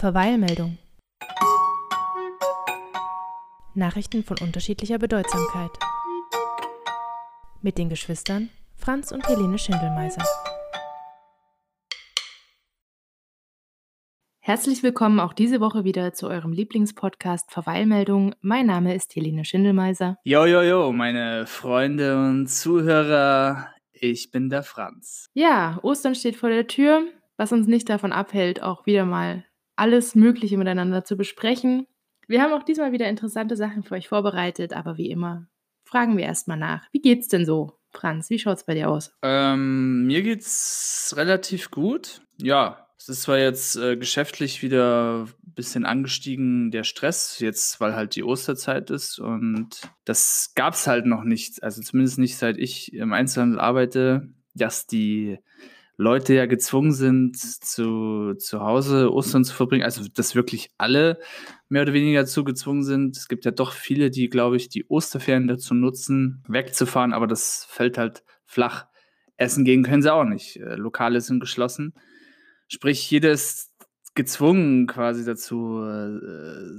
Verweilmeldung. Nachrichten von unterschiedlicher Bedeutsamkeit. Mit den Geschwistern Franz und Helene Schindelmeiser. Herzlich willkommen auch diese Woche wieder zu eurem Lieblingspodcast Verweilmeldung. Mein Name ist Helene Schindelmeiser. Jo, jo, jo, meine Freunde und Zuhörer, ich bin der Franz. Ja, Ostern steht vor der Tür, was uns nicht davon abhält, auch wieder mal alles Mögliche miteinander zu besprechen. Wir haben auch diesmal wieder interessante Sachen für euch vorbereitet, aber wie immer fragen wir erstmal nach. Wie geht's denn so, Franz? Wie schaut's bei dir aus? Ähm, mir geht's relativ gut. Ja, es ist zwar jetzt äh, geschäftlich wieder ein bisschen angestiegen, der Stress, jetzt weil halt die Osterzeit ist und das gab's halt noch nicht, also zumindest nicht seit ich im Einzelhandel arbeite, dass die Leute ja gezwungen sind, zu, zu Hause Ostern zu verbringen, also dass wirklich alle mehr oder weniger dazu gezwungen sind. Es gibt ja doch viele, die, glaube ich, die Osterferien dazu nutzen, wegzufahren, aber das fällt halt flach. Essen gehen können sie auch nicht. Äh, Lokale sind geschlossen. Sprich, jeder ist gezwungen quasi dazu, äh,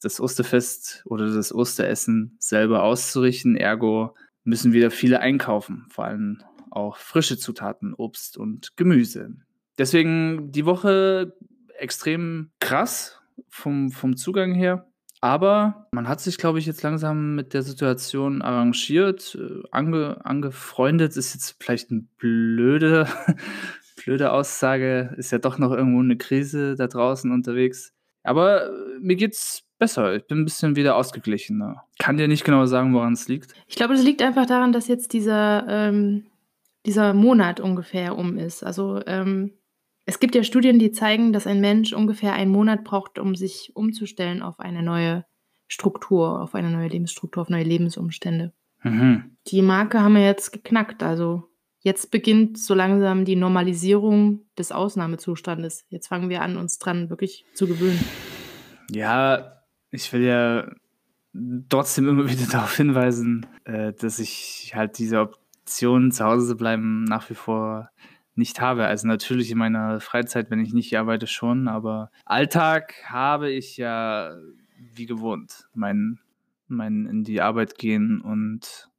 das Osterfest oder das Osteressen selber auszurichten. Ergo müssen wieder viele einkaufen, vor allem auch frische Zutaten, Obst und Gemüse. Deswegen die Woche extrem krass vom, vom Zugang her. Aber man hat sich, glaube ich, jetzt langsam mit der Situation arrangiert, äh, ange, angefreundet, ist jetzt vielleicht eine blöde, blöde Aussage, ist ja doch noch irgendwo eine Krise da draußen unterwegs. Aber äh, mir geht's besser. Ich bin ein bisschen wieder ausgeglichener. Kann dir nicht genau sagen, woran es liegt. Ich glaube, es liegt einfach daran, dass jetzt dieser ähm, dieser Monat ungefähr um ist. Also ähm, es gibt ja Studien, die zeigen, dass ein Mensch ungefähr einen Monat braucht, um sich umzustellen auf eine neue Struktur, auf eine neue Lebensstruktur, auf neue Lebensumstände. Mhm. Die Marke haben wir jetzt geknackt. Also jetzt beginnt so langsam die Normalisierung des Ausnahmezustandes. Jetzt fangen wir an, uns dran wirklich zu gewöhnen. Ja, ich will ja trotzdem immer wieder darauf hinweisen, äh, dass ich halt diese Option, zu Hause zu bleiben, nach wie vor nicht habe. Also natürlich in meiner Freizeit, wenn ich nicht arbeite, schon, aber Alltag habe ich ja wie gewohnt. Mein, mein in die Arbeit gehen und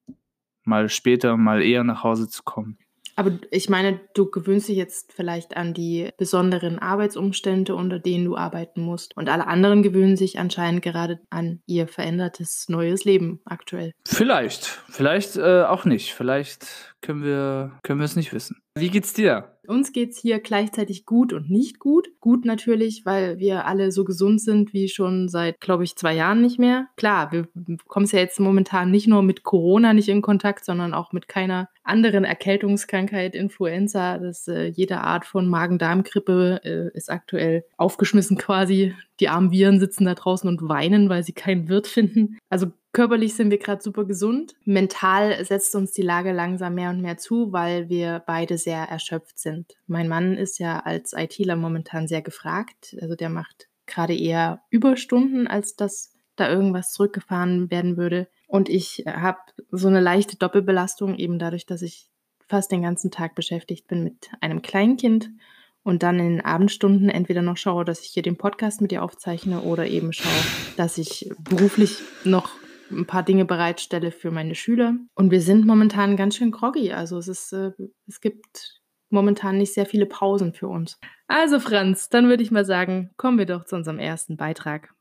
mal später, mal eher nach Hause zu kommen. Aber ich meine, du gewöhnst dich jetzt vielleicht an die besonderen Arbeitsumstände, unter denen du arbeiten musst. Und alle anderen gewöhnen sich anscheinend gerade an ihr verändertes neues Leben aktuell. Vielleicht, vielleicht äh, auch nicht. Vielleicht können wir, können wir es nicht wissen. Wie geht's dir? Uns geht's hier gleichzeitig gut und nicht gut. Gut natürlich, weil wir alle so gesund sind wie schon seit, glaube ich, zwei Jahren nicht mehr. Klar, wir kommen ja jetzt momentan nicht nur mit Corona nicht in Kontakt, sondern auch mit keiner anderen Erkältungskrankheit, Influenza. Das, äh, jede Art von Magen-Darm-Grippe äh, ist aktuell aufgeschmissen quasi. Die armen Viren sitzen da draußen und weinen, weil sie keinen Wirt finden. Also Körperlich sind wir gerade super gesund. Mental setzt uns die Lage langsam mehr und mehr zu, weil wir beide sehr erschöpft sind. Mein Mann ist ja als ITler momentan sehr gefragt. Also der macht gerade eher Überstunden, als dass da irgendwas zurückgefahren werden würde. Und ich habe so eine leichte Doppelbelastung, eben dadurch, dass ich fast den ganzen Tag beschäftigt bin mit einem Kleinkind und dann in den Abendstunden entweder noch schaue, dass ich hier den Podcast mit dir aufzeichne oder eben schaue, dass ich beruflich noch ein paar Dinge bereitstelle für meine Schüler. Und wir sind momentan ganz schön groggy. Also es ist, äh, es gibt momentan nicht sehr viele Pausen für uns. Also Franz, dann würde ich mal sagen, kommen wir doch zu unserem ersten Beitrag.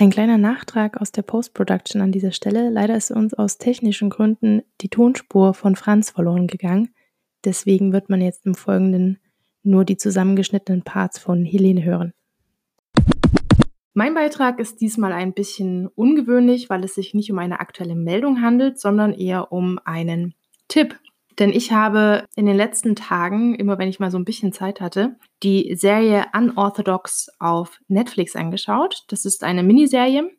Ein kleiner Nachtrag aus der Post-Production an dieser Stelle. Leider ist uns aus technischen Gründen die Tonspur von Franz verloren gegangen. Deswegen wird man jetzt im Folgenden nur die zusammengeschnittenen Parts von Helene hören. Mein Beitrag ist diesmal ein bisschen ungewöhnlich, weil es sich nicht um eine aktuelle Meldung handelt, sondern eher um einen Tipp. Denn ich habe in den letzten Tagen, immer wenn ich mal so ein bisschen Zeit hatte, die Serie Unorthodox auf Netflix angeschaut. Das ist eine Miniserie,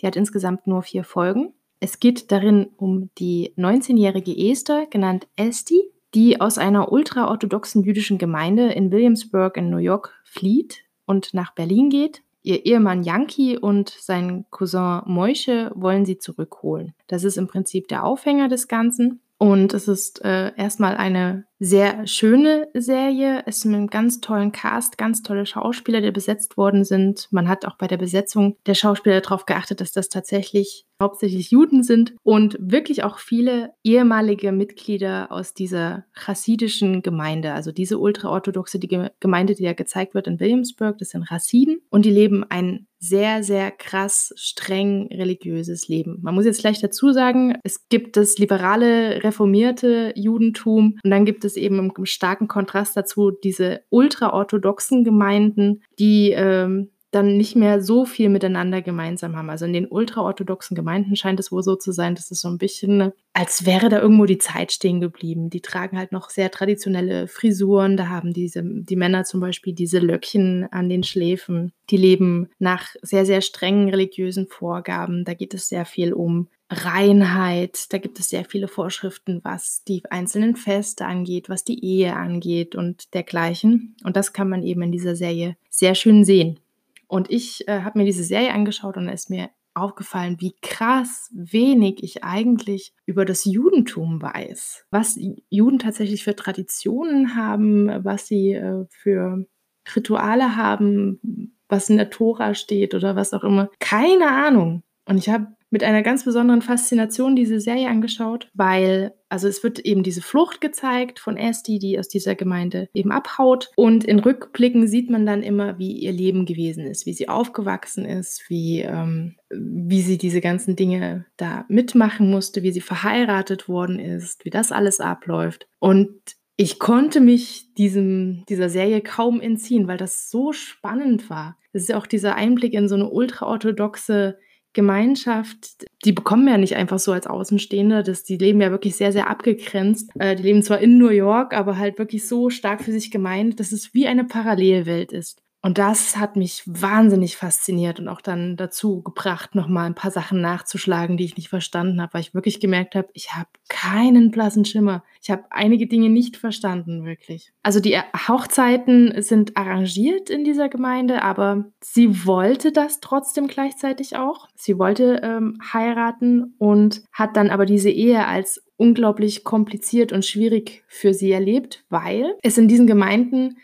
die hat insgesamt nur vier Folgen. Es geht darin um die 19-jährige Esther, genannt Esti, die aus einer ultraorthodoxen jüdischen Gemeinde in Williamsburg in New York flieht und nach Berlin geht Ihr Ehemann Yankee und sein Cousin Moische wollen sie zurückholen. Das ist im Prinzip der Aufhänger des Ganzen. Und es ist äh, erstmal eine sehr schöne Serie. Es ist mit einem ganz tollen Cast, ganz tolle Schauspieler, die besetzt worden sind. Man hat auch bei der Besetzung der Schauspieler darauf geachtet, dass das tatsächlich hauptsächlich Juden sind und wirklich auch viele ehemalige Mitglieder aus dieser chassidischen Gemeinde, also diese ultraorthodoxe die Gemeinde, die ja gezeigt wird in Williamsburg, das sind Chassiden und die leben ein sehr, sehr krass, streng religiöses Leben. Man muss jetzt gleich dazu sagen, es gibt das liberale, reformierte Judentum und dann gibt es eben im starken Kontrast dazu diese ultraorthodoxen Gemeinden, die ähm, dann nicht mehr so viel miteinander gemeinsam haben. Also in den ultraorthodoxen Gemeinden scheint es wohl so zu sein, dass es so ein bisschen, als wäre da irgendwo die Zeit stehen geblieben. Die tragen halt noch sehr traditionelle Frisuren. Da haben diese, die Männer zum Beispiel diese Löckchen an den Schläfen. Die leben nach sehr, sehr strengen religiösen Vorgaben. Da geht es sehr viel um Reinheit. Da gibt es sehr viele Vorschriften, was die einzelnen Feste angeht, was die Ehe angeht und dergleichen. Und das kann man eben in dieser Serie sehr schön sehen. Und ich äh, habe mir diese Serie angeschaut und ist mir aufgefallen, wie krass wenig ich eigentlich über das Judentum weiß. Was Juden tatsächlich für Traditionen haben, was sie äh, für Rituale haben, was in der Tora steht oder was auch immer. Keine Ahnung. Und ich habe mit einer ganz besonderen Faszination diese Serie angeschaut, weil also es wird eben diese Flucht gezeigt von Esti, die aus dieser Gemeinde eben abhaut. Und in Rückblicken sieht man dann immer, wie ihr Leben gewesen ist, wie sie aufgewachsen ist, wie, ähm, wie sie diese ganzen Dinge da mitmachen musste, wie sie verheiratet worden ist, wie das alles abläuft. Und ich konnte mich diesem, dieser Serie kaum entziehen, weil das so spannend war. Das ist ja auch dieser Einblick in so eine ultraorthodoxe Gemeinschaft, die bekommen ja nicht einfach so als Außenstehende, das, die leben ja wirklich sehr, sehr abgegrenzt. Äh, die leben zwar in New York, aber halt wirklich so stark für sich gemeint, dass es wie eine Parallelwelt ist. Und das hat mich wahnsinnig fasziniert und auch dann dazu gebracht, nochmal ein paar Sachen nachzuschlagen, die ich nicht verstanden habe, weil ich wirklich gemerkt habe, ich habe keinen blassen Schimmer. Ich habe einige Dinge nicht verstanden, wirklich. Also die Hochzeiten sind arrangiert in dieser Gemeinde, aber sie wollte das trotzdem gleichzeitig auch. Sie wollte ähm, heiraten und hat dann aber diese Ehe als unglaublich kompliziert und schwierig für sie erlebt, weil es in diesen Gemeinden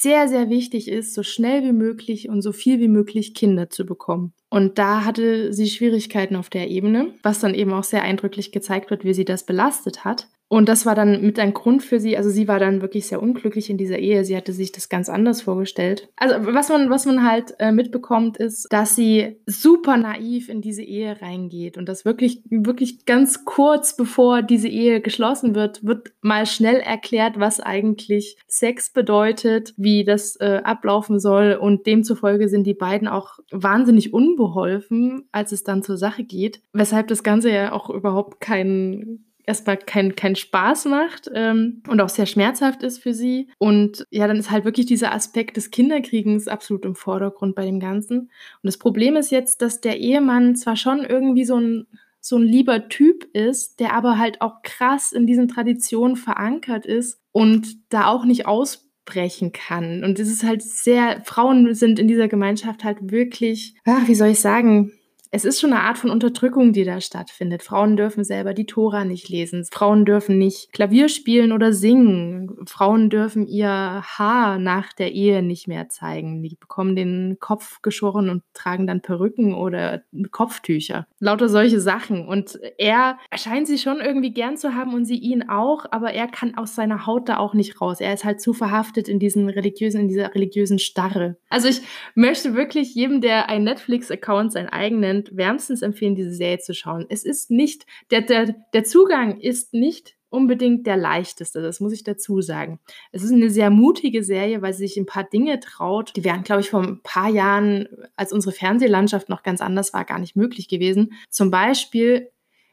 sehr, sehr wichtig ist, so schnell wie möglich und so viel wie möglich Kinder zu bekommen. Und da hatte sie Schwierigkeiten auf der Ebene, was dann eben auch sehr eindrücklich gezeigt wird, wie sie das belastet hat. Und das war dann mit ein Grund für sie. Also sie war dann wirklich sehr unglücklich in dieser Ehe. Sie hatte sich das ganz anders vorgestellt. Also was man, was man halt äh, mitbekommt, ist, dass sie super naiv in diese Ehe reingeht und das wirklich, wirklich ganz kurz bevor diese Ehe geschlossen wird, wird mal schnell erklärt, was eigentlich Sex bedeutet, wie das äh, ablaufen soll. Und demzufolge sind die beiden auch wahnsinnig unbeholfen, als es dann zur Sache geht. Weshalb das Ganze ja auch überhaupt keinen erstmal keinen kein Spaß macht ähm, und auch sehr schmerzhaft ist für sie. Und ja, dann ist halt wirklich dieser Aspekt des Kinderkriegens absolut im Vordergrund bei dem Ganzen. Und das Problem ist jetzt, dass der Ehemann zwar schon irgendwie so ein so ein lieber Typ ist, der aber halt auch krass in diesen Traditionen verankert ist und da auch nicht ausbrechen kann. Und es ist halt sehr, Frauen sind in dieser Gemeinschaft halt wirklich, ach, wie soll ich sagen, es ist schon eine Art von Unterdrückung, die da stattfindet. Frauen dürfen selber die Tora nicht lesen. Frauen dürfen nicht Klavier spielen oder singen. Frauen dürfen ihr Haar nach der Ehe nicht mehr zeigen. Die bekommen den Kopf geschoren und tragen dann Perücken oder Kopftücher. Lauter solche Sachen. Und er scheint sie schon irgendwie gern zu haben und sie ihn auch, aber er kann aus seiner Haut da auch nicht raus. Er ist halt zu verhaftet in diesen religiösen, in dieser religiösen Starre. Also ich möchte wirklich jedem, der ein Netflix-Account sein eigenen und wärmstens empfehlen, diese Serie zu schauen. Es ist nicht, der, der, der Zugang ist nicht unbedingt der leichteste, das muss ich dazu sagen. Es ist eine sehr mutige Serie, weil sie sich ein paar Dinge traut. Die wären, glaube ich, vor ein paar Jahren, als unsere Fernsehlandschaft noch ganz anders war, gar nicht möglich gewesen. Zum Beispiel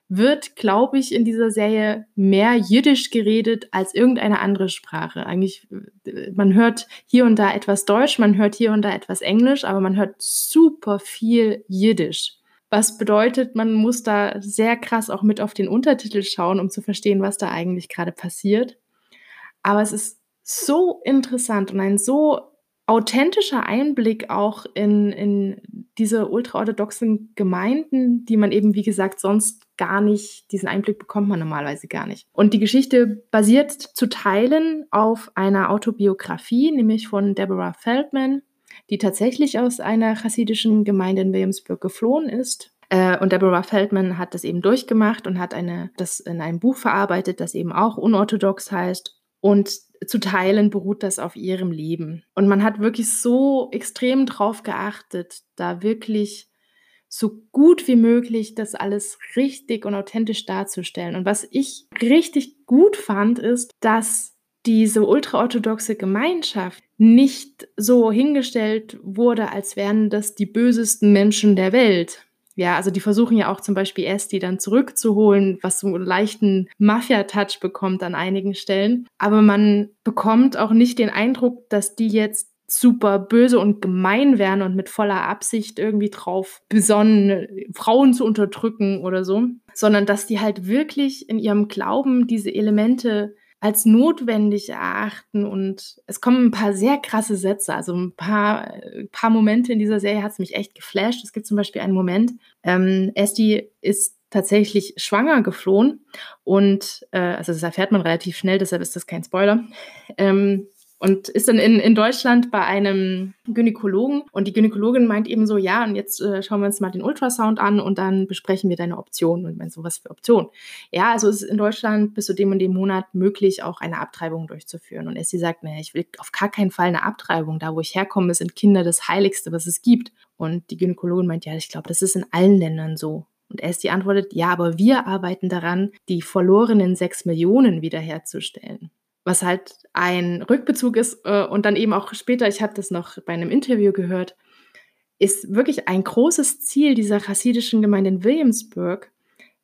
wird, glaube ich, in dieser Serie mehr Jiddisch geredet als irgendeine andere Sprache. Eigentlich, man hört hier und da etwas Deutsch, man hört hier und da etwas Englisch, aber man hört super viel Jiddisch. Was bedeutet, man muss da sehr krass auch mit auf den Untertitel schauen, um zu verstehen, was da eigentlich gerade passiert. Aber es ist so interessant und ein so authentischer Einblick auch in, in diese ultraorthodoxen Gemeinden, die man eben, wie gesagt, sonst gar nicht, diesen Einblick bekommt man normalerweise gar nicht. Und die Geschichte basiert zu Teilen auf einer Autobiografie, nämlich von Deborah Feldman, die tatsächlich aus einer chassidischen Gemeinde in Williamsburg geflohen ist. Äh, und Deborah Feldman hat das eben durchgemacht und hat eine, das in einem Buch verarbeitet, das eben auch unorthodox heißt. Und zu Teilen beruht das auf ihrem Leben. Und man hat wirklich so extrem drauf geachtet, da wirklich so gut wie möglich das alles richtig und authentisch darzustellen. Und was ich richtig gut fand, ist, dass diese ultraorthodoxe Gemeinschaft nicht so hingestellt wurde, als wären das die bösesten Menschen der Welt, ja, also die versuchen ja auch zum Beispiel erst die dann zurückzuholen, was so einen leichten Mafia-Touch bekommt an einigen Stellen. Aber man bekommt auch nicht den Eindruck, dass die jetzt super böse und gemein wären und mit voller Absicht irgendwie drauf besonnen, Frauen zu unterdrücken oder so, sondern dass die halt wirklich in ihrem Glauben diese Elemente als notwendig erachten. Und es kommen ein paar sehr krasse Sätze, also ein paar, äh, paar Momente in dieser Serie hat es mich echt geflasht. Es gibt zum Beispiel einen Moment, ähm, Esti ist tatsächlich schwanger geflohen und äh, also das erfährt man relativ schnell, deshalb ist das kein Spoiler. Ähm, und ist dann in, in Deutschland bei einem Gynäkologen und die Gynäkologin meint eben so, ja, und jetzt äh, schauen wir uns mal den Ultrasound an und dann besprechen wir deine Optionen. Und meine, so was für Optionen? Ja, also es ist in Deutschland bis zu dem und dem Monat möglich, auch eine Abtreibung durchzuführen. Und sie sagt, nee, ich will auf gar keinen Fall eine Abtreibung. Da, wo ich herkomme, sind Kinder das Heiligste, was es gibt. Und die Gynäkologin meint, ja, ich glaube, das ist in allen Ländern so. Und Esti antwortet, ja, aber wir arbeiten daran, die verlorenen sechs Millionen wiederherzustellen was halt ein Rückbezug ist äh, und dann eben auch später, ich habe das noch bei einem Interview gehört, ist wirklich ein großes Ziel dieser chassidischen Gemeinde in Williamsburg,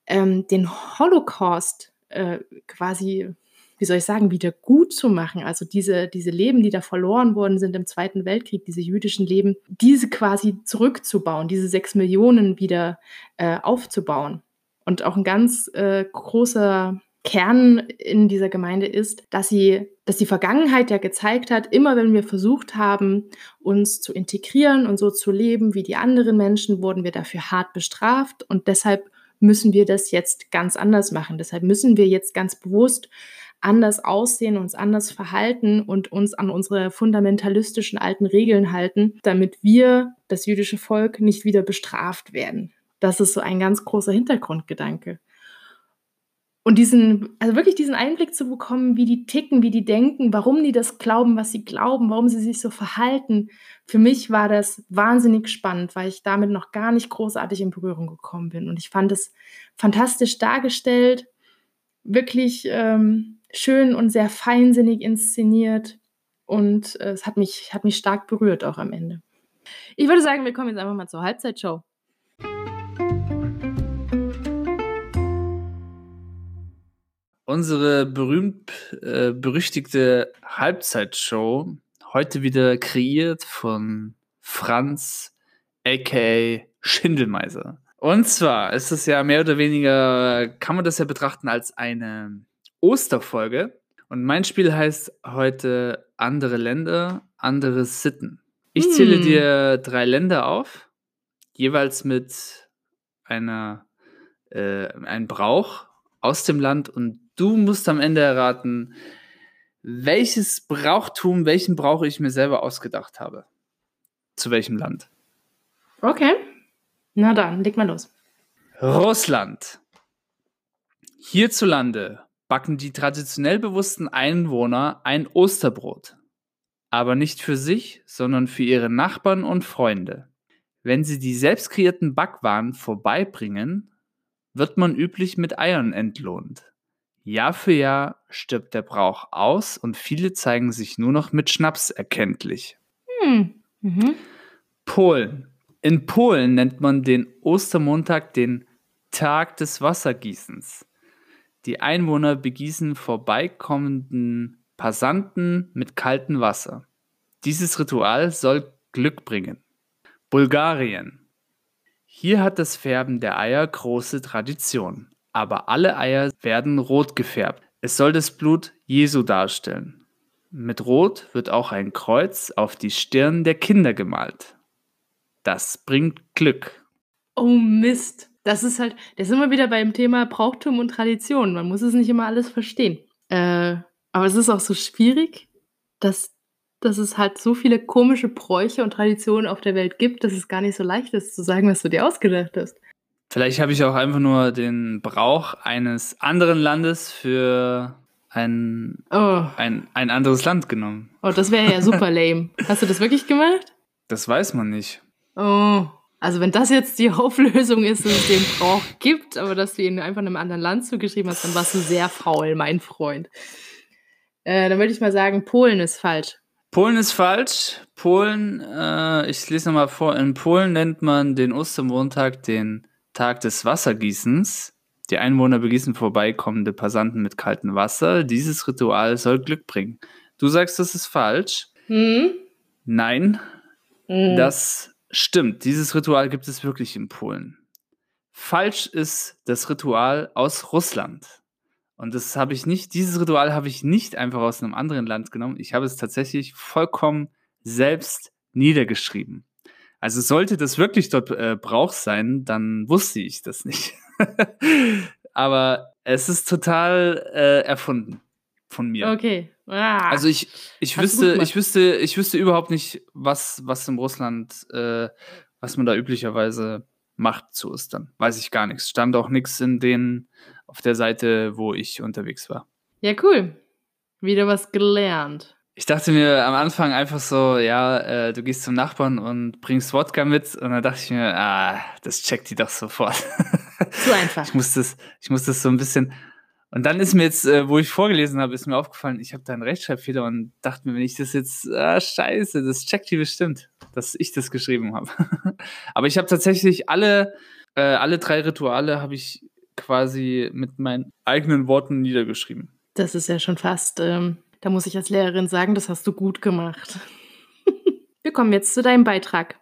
ähm, den Holocaust äh, quasi, wie soll ich sagen, wieder gut zu machen. Also diese, diese Leben, die da verloren worden sind im Zweiten Weltkrieg, diese jüdischen Leben, diese quasi zurückzubauen, diese sechs Millionen wieder äh, aufzubauen. Und auch ein ganz äh, großer Kern in dieser Gemeinde ist, dass sie, dass die Vergangenheit ja gezeigt hat, immer wenn wir versucht haben, uns zu integrieren und so zu leben wie die anderen Menschen, wurden wir dafür hart bestraft und deshalb müssen wir das jetzt ganz anders machen. Deshalb müssen wir jetzt ganz bewusst anders aussehen, uns anders verhalten und uns an unsere fundamentalistischen alten Regeln halten, damit wir, das jüdische Volk, nicht wieder bestraft werden. Das ist so ein ganz großer Hintergrundgedanke. Und diesen, also wirklich diesen Einblick zu bekommen, wie die ticken, wie die denken, warum die das glauben, was sie glauben, warum sie sich so verhalten. Für mich war das wahnsinnig spannend, weil ich damit noch gar nicht großartig in Berührung gekommen bin. Und ich fand es fantastisch dargestellt, wirklich ähm, schön und sehr feinsinnig inszeniert. Und äh, es hat mich, hat mich stark berührt auch am Ende. Ich würde sagen, wir kommen jetzt einfach mal zur Halbzeitshow. Unsere berühmt äh, berüchtigte Halbzeitshow heute wieder kreiert von Franz aka Schindelmeiser. Und zwar ist es ja mehr oder weniger, kann man das ja betrachten als eine Osterfolge. Und mein Spiel heißt heute andere Länder, andere Sitten. Ich zähle hm. dir drei Länder auf, jeweils mit einer, äh, einem Brauch aus dem Land und du musst am Ende erraten, welches Brauchtum, welchen Brauch ich mir selber ausgedacht habe. Zu welchem Land? Okay. Na dann, leg mal los. Russland. Hierzulande backen die traditionell bewussten Einwohner ein Osterbrot. Aber nicht für sich, sondern für ihre Nachbarn und Freunde. Wenn sie die selbst kreierten Backwaren vorbeibringen, wird man üblich mit Eiern entlohnt. Jahr für Jahr stirbt der Brauch aus und viele zeigen sich nur noch mit Schnaps erkenntlich. Hm. Mhm. Polen. In Polen nennt man den Ostermontag den Tag des Wassergießens. Die Einwohner begießen vorbeikommenden Passanten mit kaltem Wasser. Dieses Ritual soll Glück bringen. Bulgarien. Hier hat das Färben der Eier große Tradition aber alle Eier werden rot gefärbt. Es soll das Blut Jesu darstellen. Mit Rot wird auch ein Kreuz auf die Stirn der Kinder gemalt. Das bringt Glück. Oh Mist. Das ist halt, das sind wir wieder beim Thema Brauchtum und Tradition. Man muss es nicht immer alles verstehen. Äh, aber es ist auch so schwierig, dass, dass es halt so viele komische Bräuche und Traditionen auf der Welt gibt, dass es gar nicht so leicht ist zu sagen, was du dir ausgedacht hast. Vielleicht habe ich auch einfach nur den Brauch eines anderen Landes für ein, Oh, ein, ein anderes Land genommen. oh das wäre ja super lame. Hast du das wirklich gemacht? Das weiß man nicht. Oh. Also wenn das jetzt die Auflösung ist, dass es den Brauch gibt, aber dass du ihn einfach einem anderen Land zugeschrieben hast, dann warst du sehr faul, mein Freund. Äh, dann würde ich mal sagen, Polen ist falsch. Polen ist falsch. Polen, äh, ich lese nochmal vor, in Polen nennt man den Ostermontag den Tag des Wassergießens. Die Einwohner begießen vorbeikommende Passanten mit kaltem Wasser. Dieses Ritual soll Glück bringen. Du sagst, das ist falsch. Hm? Nein, Hm. das stimmt. Dieses Ritual gibt es wirklich in Polen. Falsch ist das Ritual aus Russland. Und das habe ich nicht, dieses Ritual habe ich nicht einfach aus einem anderen Land genommen. Ich habe es tatsächlich vollkommen selbst niedergeschrieben. Also sollte das wirklich dort äh, Brauch sein, dann wusste ich das nicht. Aber es ist total äh, erfunden von mir. Okay. Ah. Also ich, ich Hast wüsste, ich wüsste, ich wüsste überhaupt nicht, was, was in Russland, äh, was man da üblicherweise macht zu Ostern. Weiß ich gar nichts. Stand auch nichts in den auf der Seite, wo ich unterwegs war. ja, cool. Wieder was gelernt. Ich dachte mir am Anfang einfach so, ja, äh, du gehst zum Nachbarn und bringst Wodka mit und dann dachte ich mir, ah, das checkt die doch sofort. Zu einfach. Ich muss das, ich muss das so ein bisschen. Und dann ist mir jetzt, äh, wo ich vorgelesen habe, ist mir aufgefallen, ich habe da einen Rechtschreibfehler und dachte mir, wenn ich das jetzt, ah, scheiße, das checkt die bestimmt, dass ich das geschrieben habe. Aber ich habe tatsächlich alle, äh, alle drei Rituale habe ich quasi mit meinen eigenen Worten niedergeschrieben. Das ist ja schon fast, ähm, da muss ich als Lehrerin sagen, das hast du gut gemacht. Wir kommen jetzt zu deinem Beitrag.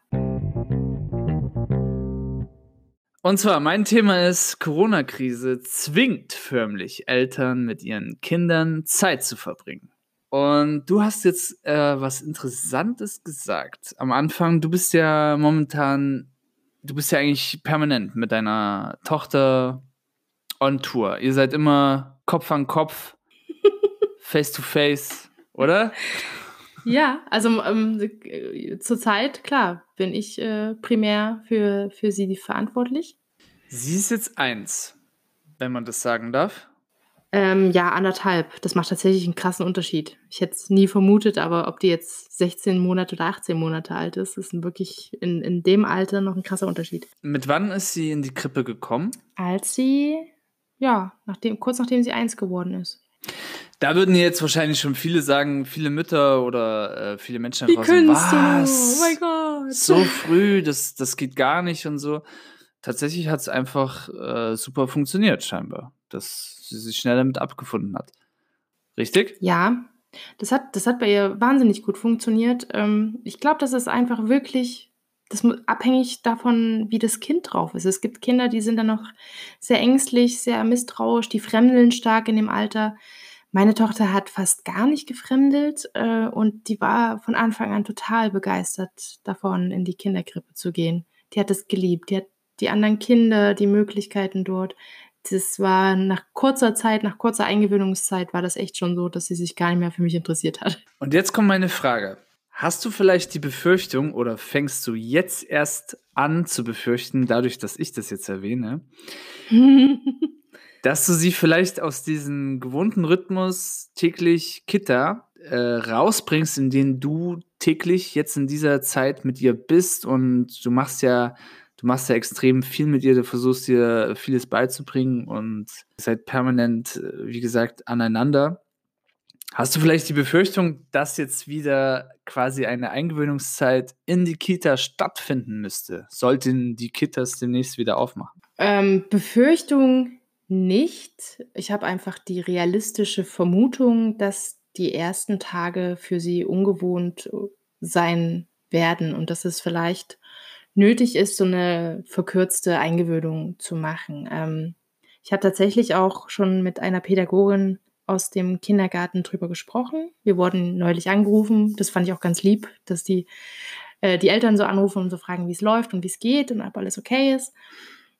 Und zwar, mein Thema ist, Corona-Krise zwingt förmlich Eltern mit ihren Kindern Zeit zu verbringen. Und du hast jetzt äh, was Interessantes gesagt. Am Anfang, du bist ja momentan, du bist ja eigentlich permanent mit deiner Tochter on Tour. Ihr seid immer Kopf an Kopf, face to face, oder? Ja, also ähm, äh, zurzeit, klar, bin ich äh, primär für, für sie verantwortlich. Sie ist jetzt eins, wenn man das sagen darf. Ähm, ja, anderthalb. Das macht tatsächlich einen krassen Unterschied. Ich hätte es nie vermutet, aber ob die jetzt 16 Monate oder 18 Monate alt ist, ist wirklich in, in dem Alter noch ein krasser Unterschied. Mit wann ist sie in die Krippe gekommen? Als sie, ja, nachdem, kurz nachdem sie eins geworden ist. Da würden jetzt wahrscheinlich schon viele sagen, viele Mütter oder äh, viele Menschen Wie draußen, was? Oh mein Gott. So früh, das, das geht gar nicht und so. Tatsächlich hat es einfach äh, super funktioniert, scheinbar, dass sie sich schnell damit abgefunden hat. Richtig? Ja, das hat, das hat bei ihr wahnsinnig gut funktioniert. Ähm, ich glaube, das ist einfach wirklich das mu- abhängig davon, wie das Kind drauf ist. Es gibt Kinder, die sind dann noch sehr ängstlich, sehr misstrauisch, die fremdeln stark in dem Alter. Meine Tochter hat fast gar nicht gefremdelt äh, und die war von Anfang an total begeistert davon, in die Kinderkrippe zu gehen. Die hat es geliebt. Die hat die anderen Kinder, die Möglichkeiten dort. Das war nach kurzer Zeit, nach kurzer Eingewöhnungszeit, war das echt schon so, dass sie sich gar nicht mehr für mich interessiert hat. Und jetzt kommt meine Frage. Hast du vielleicht die Befürchtung oder fängst du jetzt erst an zu befürchten, dadurch, dass ich das jetzt erwähne, dass du sie vielleicht aus diesem gewohnten Rhythmus täglich Kita äh, rausbringst, in den du täglich jetzt in dieser Zeit mit ihr bist und du machst ja, du machst ja extrem viel mit ihr, du versuchst ihr vieles beizubringen und seid permanent, äh, wie gesagt, aneinander. Hast du vielleicht die Befürchtung, dass jetzt wieder quasi eine Eingewöhnungszeit in die Kita stattfinden müsste? Sollten die Kitas demnächst wieder aufmachen? ähm, Befürchtung nicht. Ich habe einfach die realistische Vermutung, dass die ersten Tage für sie ungewohnt sein werden und dass es vielleicht nötig ist, so eine verkürzte Eingewöhnung zu machen. Ähm, ich habe tatsächlich auch schon mit einer Pädagogin aus dem Kindergarten drüber gesprochen. Wir wurden neulich angerufen. Das fand ich auch ganz lieb, dass die, äh, die Eltern so anrufen und so fragen, wie es läuft und wie es geht und ob alles okay ist.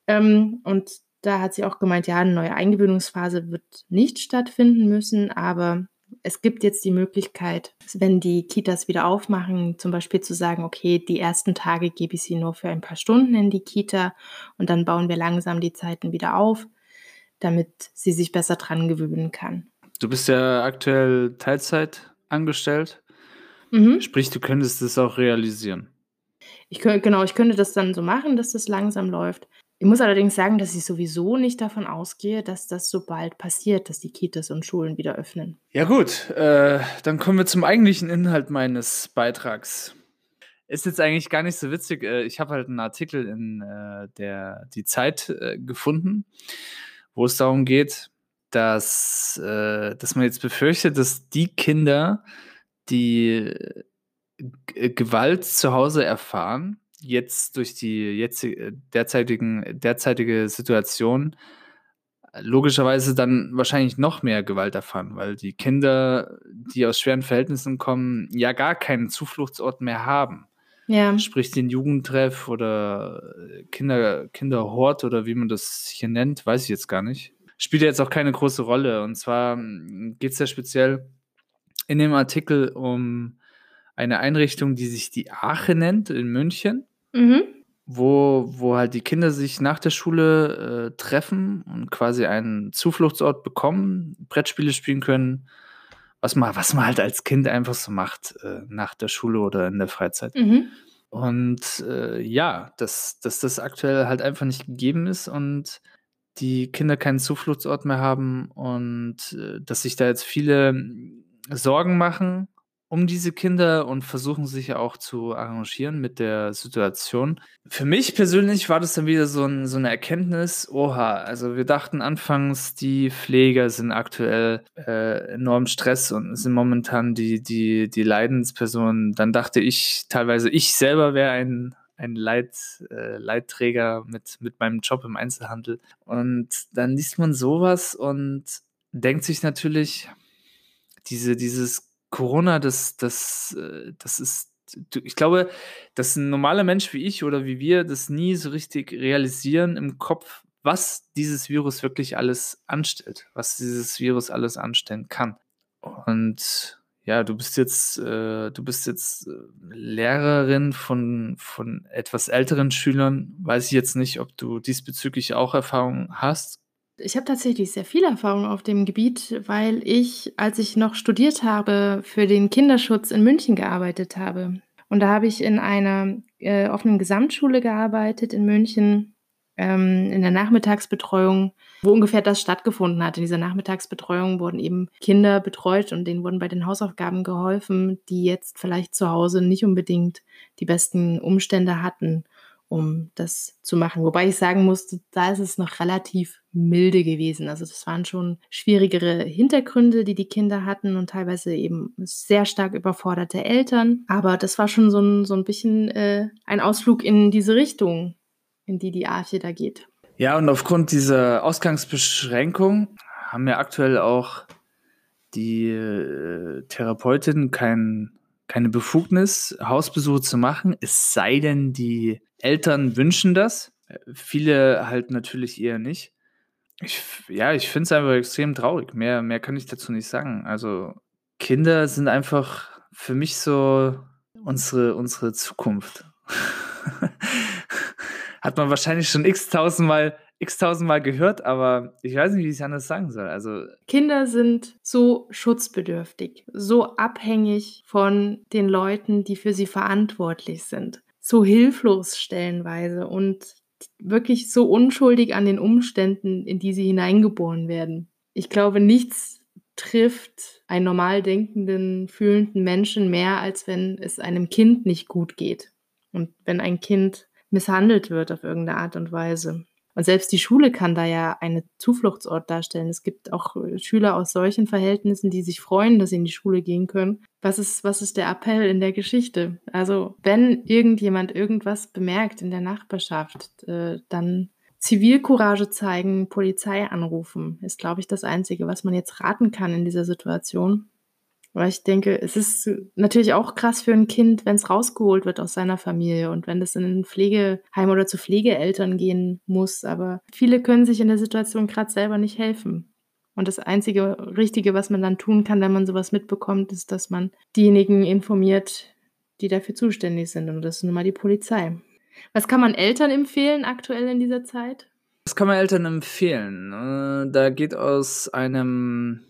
Ähm, und da hat sie auch gemeint, ja, eine neue Eingewöhnungsphase wird nicht stattfinden müssen, aber es gibt jetzt die Möglichkeit, wenn die Kitas wieder aufmachen, zum Beispiel zu sagen, okay, die ersten Tage gebe ich sie nur für ein paar Stunden in die Kita und dann bauen wir langsam die Zeiten wieder auf, damit sie sich besser dran gewöhnen kann. Du bist ja aktuell Teilzeit angestellt. Mhm. Sprich, du könntest das auch realisieren. Ich könnte, genau, ich könnte das dann so machen, dass das langsam läuft. Ich muss allerdings sagen, dass ich sowieso nicht davon ausgehe, dass das so bald passiert, dass die Kitas und Schulen wieder öffnen. Ja gut, äh, dann kommen wir zum eigentlichen Inhalt meines Beitrags. Ist jetzt eigentlich gar nicht so witzig. Äh, ich habe halt einen Artikel in äh, der Die Zeit äh, gefunden, wo es darum geht, dass, äh, dass man jetzt befürchtet, dass die Kinder, die äh, Gewalt zu Hause erfahren, jetzt durch die jetzige, derzeitigen, derzeitige Situation logischerweise dann wahrscheinlich noch mehr Gewalt erfahren, weil die Kinder, die aus schweren Verhältnissen kommen, ja gar keinen Zufluchtsort mehr haben. Ja. Sprich den Jugendtreff oder Kinder, Kinderhort oder wie man das hier nennt, weiß ich jetzt gar nicht. Spielt ja jetzt auch keine große Rolle. Und zwar geht es ja speziell in dem Artikel um eine Einrichtung, die sich die Ache nennt in München. Mhm. Wo, wo halt die Kinder sich nach der Schule äh, treffen und quasi einen Zufluchtsort bekommen, Brettspiele spielen können, was man, was man halt als Kind einfach so macht äh, nach der Schule oder in der Freizeit. Mhm. Und äh, ja, dass, dass das aktuell halt einfach nicht gegeben ist und die Kinder keinen Zufluchtsort mehr haben und äh, dass sich da jetzt viele Sorgen machen um diese Kinder und versuchen sich auch zu arrangieren mit der Situation. Für mich persönlich war das dann wieder so, ein, so eine Erkenntnis, oha, also wir dachten anfangs, die Pfleger sind aktuell äh, enorm Stress und sind momentan die, die, die Leidenspersonen. Dann dachte ich teilweise, ich selber wäre ein ein Leit, äh, Leitträger mit, mit meinem Job im Einzelhandel. Und dann liest man sowas und denkt sich natürlich, diese, dieses Corona, das, das, äh, das ist, ich glaube, dass ein normaler Mensch wie ich oder wie wir das nie so richtig realisieren im Kopf, was dieses Virus wirklich alles anstellt, was dieses Virus alles anstellen kann. Und ja, du bist jetzt, äh, du bist jetzt äh, Lehrerin von, von etwas älteren Schülern. Weiß ich jetzt nicht, ob du diesbezüglich auch Erfahrungen hast. Ich habe tatsächlich sehr viel Erfahrung auf dem Gebiet, weil ich, als ich noch studiert habe, für den Kinderschutz in München gearbeitet habe. Und da habe ich in einer äh, offenen Gesamtschule gearbeitet in München, ähm, in der Nachmittagsbetreuung, wo ungefähr das stattgefunden hat. In dieser Nachmittagsbetreuung wurden eben Kinder betreut und denen wurden bei den Hausaufgaben geholfen, die jetzt vielleicht zu Hause nicht unbedingt die besten Umstände hatten um das zu machen. Wobei ich sagen musste, da ist es noch relativ milde gewesen. Also das waren schon schwierigere Hintergründe, die die Kinder hatten und teilweise eben sehr stark überforderte Eltern. Aber das war schon so ein, so ein bisschen äh, ein Ausflug in diese Richtung, in die die Arche da geht. Ja, und aufgrund dieser Ausgangsbeschränkung haben ja aktuell auch die äh, Therapeutinnen kein, keine Befugnis, Hausbesuche zu machen, es sei denn, die Eltern wünschen das. Viele halt natürlich eher nicht. Ich, ja, ich finde es einfach extrem traurig. Mehr, mehr kann ich dazu nicht sagen. Also Kinder sind einfach für mich so unsere, unsere Zukunft. Hat man wahrscheinlich schon x tausendmal x tausendmal gehört, aber ich weiß nicht, wie ich es anders sagen soll. Also Kinder sind so schutzbedürftig, so abhängig von den Leuten, die für sie verantwortlich sind so hilflos stellenweise und wirklich so unschuldig an den Umständen, in die sie hineingeboren werden. Ich glaube, nichts trifft einen normal denkenden, fühlenden Menschen mehr, als wenn es einem Kind nicht gut geht und wenn ein Kind misshandelt wird auf irgendeine Art und Weise. Und selbst die Schule kann da ja einen Zufluchtsort darstellen. Es gibt auch äh, Schüler aus solchen Verhältnissen, die sich freuen, dass sie in die Schule gehen können. Was ist, was ist der Appell in der Geschichte? Also, wenn irgendjemand irgendwas bemerkt in der Nachbarschaft, äh, dann Zivilcourage zeigen, Polizei anrufen, ist, glaube ich, das Einzige, was man jetzt raten kann in dieser Situation. Weil ich denke, es ist natürlich auch krass für ein Kind, wenn es rausgeholt wird aus seiner Familie und wenn es in ein Pflegeheim oder zu Pflegeeltern gehen muss. Aber viele können sich in der Situation gerade selber nicht helfen. Und das einzige Richtige, was man dann tun kann, wenn man sowas mitbekommt, ist, dass man diejenigen informiert, die dafür zuständig sind. Und das ist nun mal die Polizei. Was kann man Eltern empfehlen aktuell in dieser Zeit? Was kann man Eltern empfehlen? Äh, da geht aus einem,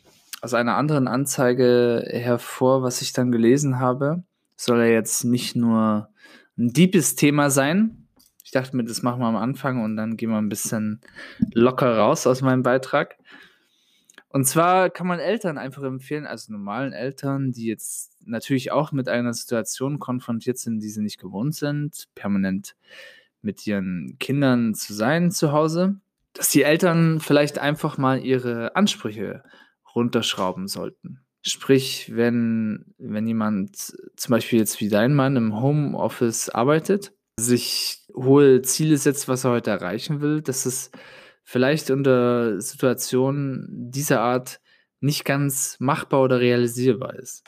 aus einer anderen Anzeige hervor, was ich dann gelesen habe. Soll ja jetzt nicht nur ein deepes Thema sein. Ich dachte mir, das machen wir am Anfang und dann gehen wir ein bisschen locker raus aus meinem Beitrag. Und zwar kann man Eltern einfach empfehlen, also normalen Eltern, die jetzt natürlich auch mit einer Situation konfrontiert sind, die sie nicht gewohnt sind, permanent mit ihren Kindern zu sein zu Hause, dass die Eltern vielleicht einfach mal ihre Ansprüche runterschrauben sollten. Sprich, wenn, wenn jemand zum Beispiel jetzt wie dein Mann im Homeoffice arbeitet, sich hohe Ziele setzt, was er heute erreichen will, dass es vielleicht unter Situationen dieser Art nicht ganz machbar oder realisierbar ist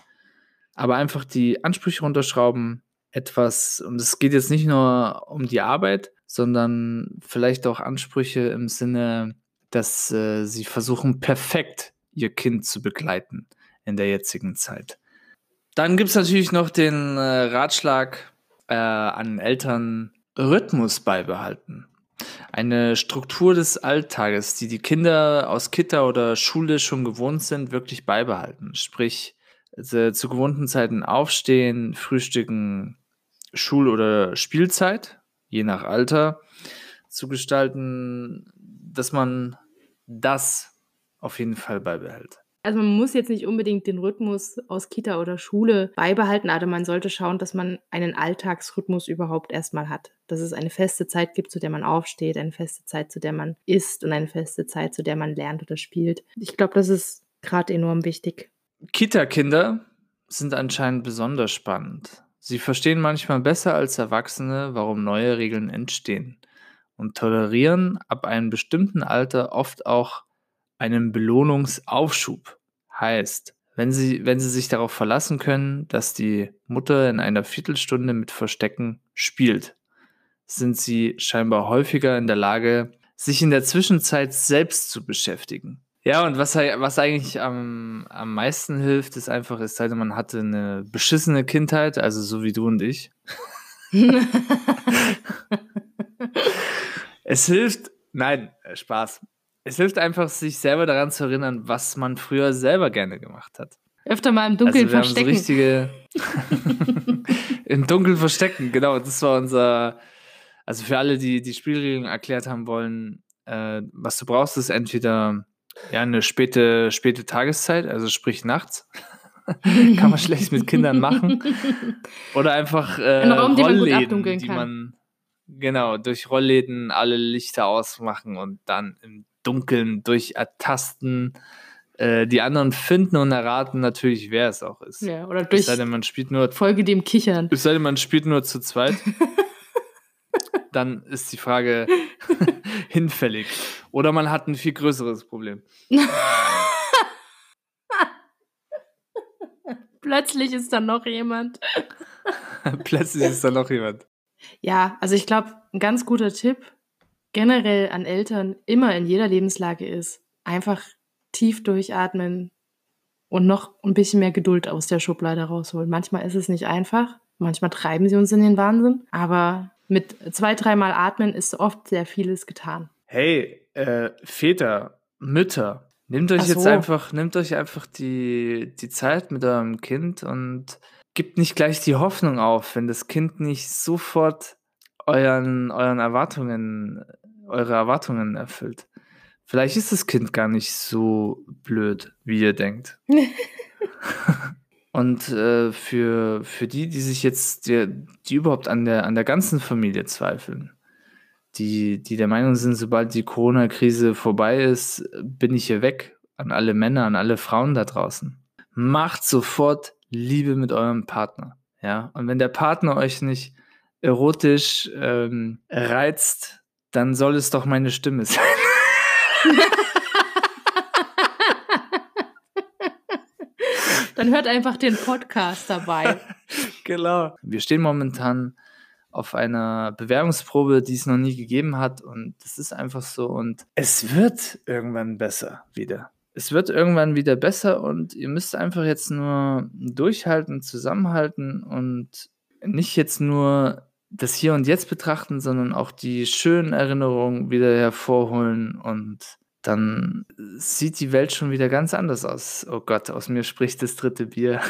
aber einfach die Ansprüche runterschrauben, etwas, und es geht jetzt nicht nur um die Arbeit, sondern vielleicht auch Ansprüche im Sinne, dass äh, sie versuchen, perfekt ihr Kind zu begleiten in der jetzigen Zeit. Dann gibt es natürlich noch den äh, Ratschlag äh, an Eltern, Rhythmus beibehalten. Eine Struktur des Alltages, die die Kinder aus Kita oder Schule schon gewohnt sind, wirklich beibehalten. Sprich, zu gewohnten Zeiten aufstehen, frühstücken, Schul- oder Spielzeit, je nach Alter, zu gestalten, dass man das auf jeden Fall beibehält. Also man muss jetzt nicht unbedingt den Rhythmus aus Kita oder Schule beibehalten, aber man sollte schauen, dass man einen Alltagsrhythmus überhaupt erstmal hat. Dass es eine feste Zeit gibt, zu der man aufsteht, eine feste Zeit, zu der man isst und eine feste Zeit, zu der man lernt oder spielt. Ich glaube, das ist gerade enorm wichtig. Kita-Kinder sind anscheinend besonders spannend. Sie verstehen manchmal besser als Erwachsene, warum neue Regeln entstehen und tolerieren ab einem bestimmten Alter oft auch einen Belohnungsaufschub. Heißt, wenn sie, wenn sie sich darauf verlassen können, dass die Mutter in einer Viertelstunde mit Verstecken spielt, sind sie scheinbar häufiger in der Lage, sich in der Zwischenzeit selbst zu beschäftigen. Ja, und was, was eigentlich am, am meisten hilft, ist einfach, es sei denn, man hatte eine beschissene Kindheit, also so wie du und ich. es hilft, nein, äh, Spaß. Es hilft einfach, sich selber daran zu erinnern, was man früher selber gerne gemacht hat. Öfter mal im Dunkeln also verstecken. so richtige Im Dunkeln verstecken, genau. Das war unser. Also für alle, die die Spielregeln erklärt haben wollen, äh, was du brauchst, ist entweder ja, eine späte, späte Tageszeit, also sprich nachts. kann man schlecht mit Kindern machen. Oder einfach äh, Ein Raum, Rollläden, man die man genau durch Rollläden alle Lichter ausmachen und dann im Dunkeln durch Ertasten äh, die anderen finden und erraten natürlich, wer es auch ist. Ja, oder durch es sei denn, man spielt nur, Folge dem Kichern. Es sei denn, man spielt nur zu zweit. dann ist die Frage hinfällig. Oder man hat ein viel größeres Problem. Plötzlich ist da noch jemand. Plötzlich ist da noch jemand. Ja, also ich glaube, ein ganz guter Tipp generell an Eltern immer in jeder Lebenslage ist, einfach tief durchatmen und noch ein bisschen mehr Geduld aus der Schublade rausholen. Manchmal ist es nicht einfach, manchmal treiben sie uns in den Wahnsinn, aber mit zwei, dreimal Atmen ist oft sehr vieles getan. Hey, äh, Väter, Mütter, nehmt euch so. jetzt einfach, nehmt euch einfach die, die Zeit mit eurem Kind und gibt nicht gleich die Hoffnung auf, wenn das Kind nicht sofort euren, euren Erwartungen, eure Erwartungen erfüllt. Vielleicht ist das Kind gar nicht so blöd, wie ihr denkt. Und äh, für, für die, die sich jetzt, die, die überhaupt an der, an der ganzen Familie zweifeln, die, die der Meinung sind, sobald die Corona-Krise vorbei ist, bin ich hier weg. An alle Männer, an alle Frauen da draußen. Macht sofort Liebe mit eurem Partner. Ja, und wenn der Partner euch nicht erotisch ähm, reizt, dann soll es doch meine Stimme sein. Dann hört einfach den Podcast dabei. genau. Wir stehen momentan auf einer Bewerbungsprobe, die es noch nie gegeben hat. Und das ist einfach so. Und es wird irgendwann besser wieder. Es wird irgendwann wieder besser und ihr müsst einfach jetzt nur durchhalten, zusammenhalten und nicht jetzt nur das Hier und Jetzt betrachten, sondern auch die schönen Erinnerungen wieder hervorholen und dann sieht die Welt schon wieder ganz anders aus. Oh Gott, aus mir spricht das dritte Bier.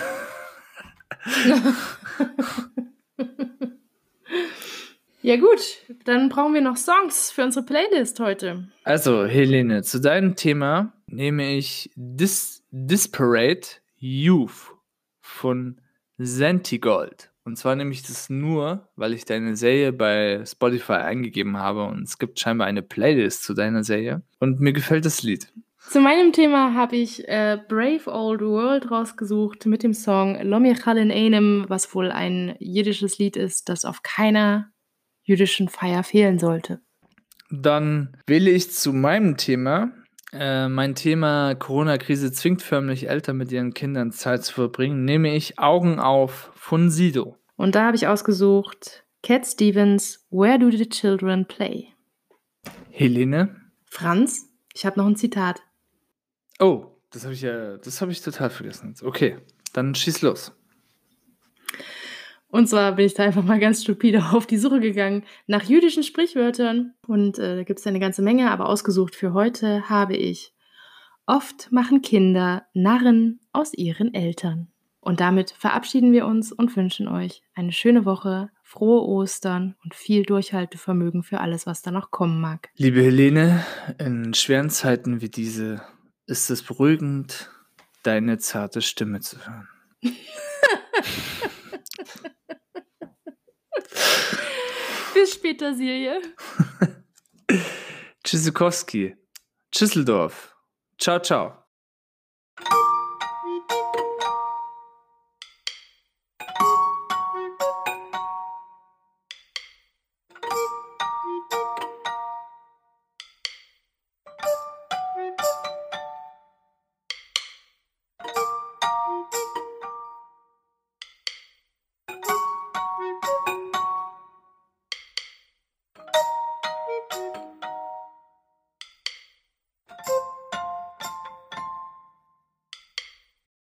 ja gut, dann brauchen wir noch Songs für unsere Playlist heute. Also, Helene, zu deinem Thema nehme ich Dis Disparate Youth von Sentigold. Und zwar nehme ich das nur, weil ich deine Serie bei Spotify eingegeben habe und es gibt scheinbar eine Playlist zu deiner Serie. Und mir gefällt das Lied. Zu meinem Thema habe ich äh, Brave Old World rausgesucht mit dem Song Lomi Chalin Einem, was wohl ein jiddisches Lied ist, das auf keiner jüdischen Feier fehlen sollte. Dann wähle ich zu meinem Thema äh, mein Thema Corona-Krise zwingt förmlich Eltern mit ihren Kindern Zeit zu verbringen, nehme ich Augen auf von Sido. Und da habe ich ausgesucht Cat Stevens, Where Do the Children Play? Helene? Franz, ich habe noch ein Zitat. Oh, das habe ich ja, das habe ich total vergessen. Okay, dann schieß los. Und zwar bin ich da einfach mal ganz stupide auf die Suche gegangen nach jüdischen Sprichwörtern. Und äh, da gibt es eine ganze Menge, aber ausgesucht für heute habe ich Oft machen Kinder Narren aus ihren Eltern. Und damit verabschieden wir uns und wünschen euch eine schöne Woche, frohe Ostern und viel Durchhaltevermögen für alles, was da noch kommen mag. Liebe Helene, in schweren Zeiten wie diese ist es beruhigend, deine zarte Stimme zu hören. Bis später, Silje. Tschüssikowski. Tschüsseldorf. Ciao, ciao.